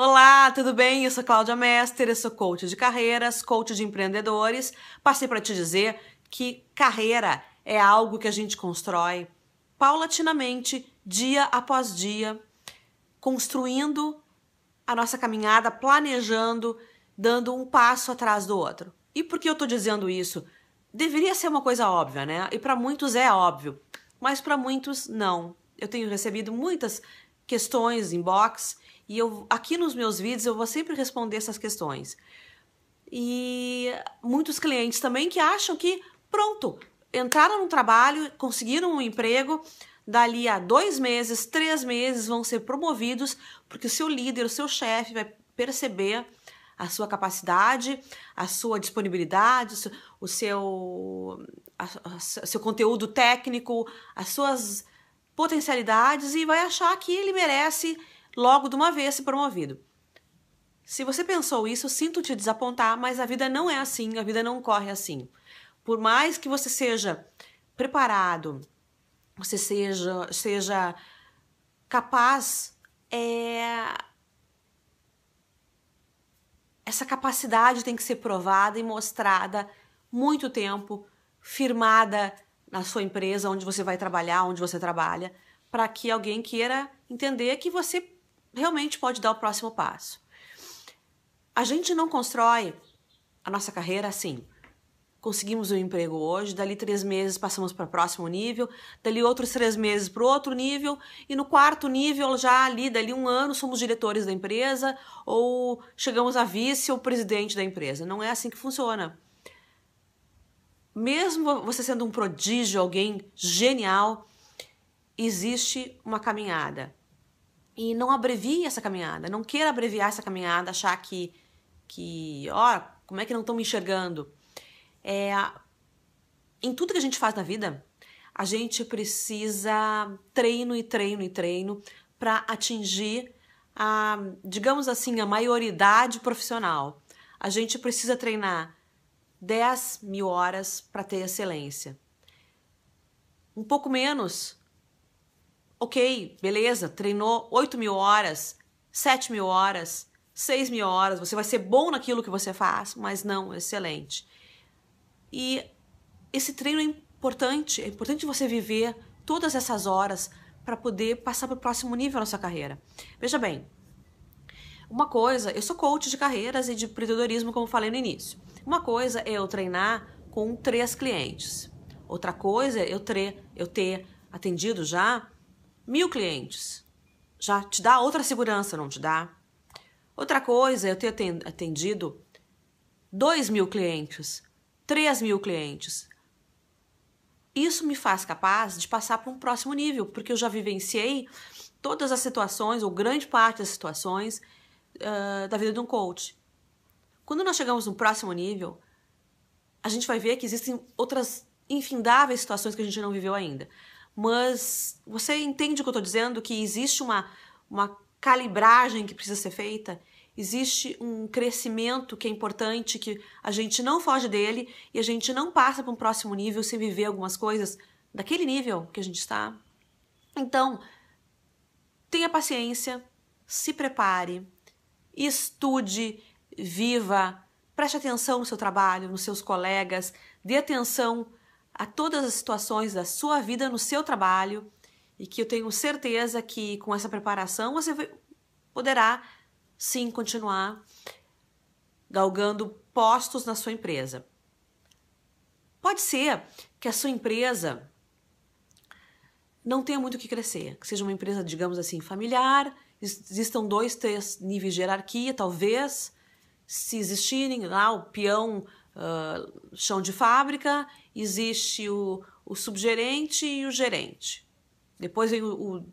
Olá, tudo bem? Eu sou Cláudia Mester, eu sou coach de carreiras, coach de empreendedores. Passei para te dizer que carreira é algo que a gente constrói paulatinamente, dia após dia, construindo a nossa caminhada, planejando, dando um passo atrás do outro. E por que eu estou dizendo isso? Deveria ser uma coisa óbvia, né? E para muitos é óbvio, mas para muitos não. Eu tenho recebido muitas questões inbox e eu aqui nos meus vídeos eu vou sempre responder essas questões. E muitos clientes também que acham que pronto, entraram no trabalho, conseguiram um emprego, dali a dois meses, três meses vão ser promovidos, porque o seu líder, o seu chefe vai perceber a sua capacidade, a sua disponibilidade, o seu, a, a, seu conteúdo técnico, as suas potencialidades e vai achar que ele merece logo de uma vez ser promovido. Se você pensou isso, sinto te desapontar, mas a vida não é assim, a vida não corre assim. Por mais que você seja preparado, você seja, seja capaz, é... essa capacidade tem que ser provada e mostrada muito tempo, firmada na sua empresa, onde você vai trabalhar, onde você trabalha, para que alguém queira entender que você realmente pode dar o próximo passo. A gente não constrói a nossa carreira assim. Conseguimos um emprego hoje, dali três meses passamos para o próximo nível, dali outros três meses para o outro nível, e no quarto nível, já ali, dali um ano, somos diretores da empresa ou chegamos a vice ou presidente da empresa. Não é assim que funciona. Mesmo você sendo um prodígio, alguém genial, existe uma caminhada e não abrevie essa caminhada, não queira abreviar essa caminhada, achar que, que ó, como é que não estão me enxergando? É, em tudo que a gente faz na vida, a gente precisa treino e treino e treino para atingir a, digamos assim, a maioridade profissional. A gente precisa treinar 10 mil horas para ter excelência. Um pouco menos ok, beleza, treinou 8 mil horas, 7 mil horas, 6 mil horas, você vai ser bom naquilo que você faz, mas não, excelente. E esse treino é importante, é importante você viver todas essas horas para poder passar para o próximo nível na sua carreira. Veja bem, uma coisa, eu sou coach de carreiras e de empreendedorismo, como falei no início. Uma coisa é eu treinar com três clientes. Outra coisa é eu, eu ter atendido já mil clientes. Já te dá outra segurança, não te dá? Outra coisa eu ter atendido dois mil clientes, três mil clientes. Isso me faz capaz de passar para um próximo nível, porque eu já vivenciei todas as situações, ou grande parte das situações, uh, da vida de um coach. Quando nós chegamos no próximo nível, a gente vai ver que existem outras infindáveis situações que a gente não viveu ainda mas você entende o que eu estou dizendo? Que existe uma, uma calibragem que precisa ser feita, existe um crescimento que é importante, que a gente não foge dele e a gente não passa para um próximo nível sem viver algumas coisas daquele nível que a gente está. Então, tenha paciência, se prepare, estude, viva, preste atenção no seu trabalho, nos seus colegas, dê atenção a todas as situações da sua vida no seu trabalho e que eu tenho certeza que com essa preparação você poderá sim continuar galgando postos na sua empresa. Pode ser que a sua empresa não tenha muito o que crescer, que seja uma empresa, digamos assim, familiar, existam dois, três níveis de hierarquia, talvez, se existirem lá o peão chão de fábrica, existe o, o subgerente e o gerente. Depois vem o, o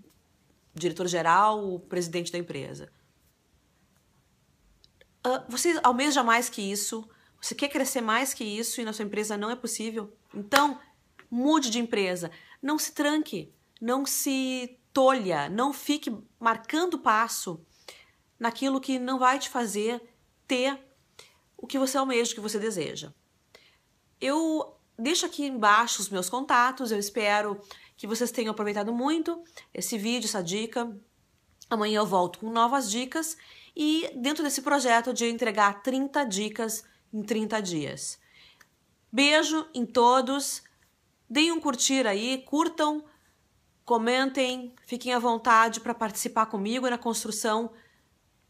diretor-geral, o presidente da empresa. Uh, você almeja mais que isso, você quer crescer mais que isso e na sua empresa não é possível. Então, mude de empresa. Não se tranque, não se tolha, não fique marcando passo naquilo que não vai te fazer ter o que você almeja, o que você deseja. Eu deixo aqui embaixo os meus contatos, eu espero que vocês tenham aproveitado muito esse vídeo, essa dica. Amanhã eu volto com novas dicas e dentro desse projeto de entregar 30 dicas em 30 dias. Beijo em todos. Deem um curtir aí, curtam, comentem, fiquem à vontade para participar comigo na construção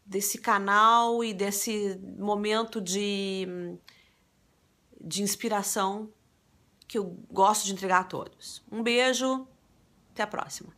desse canal e desse momento de, de inspiração que eu gosto de entregar a todos. Um beijo, até a próxima.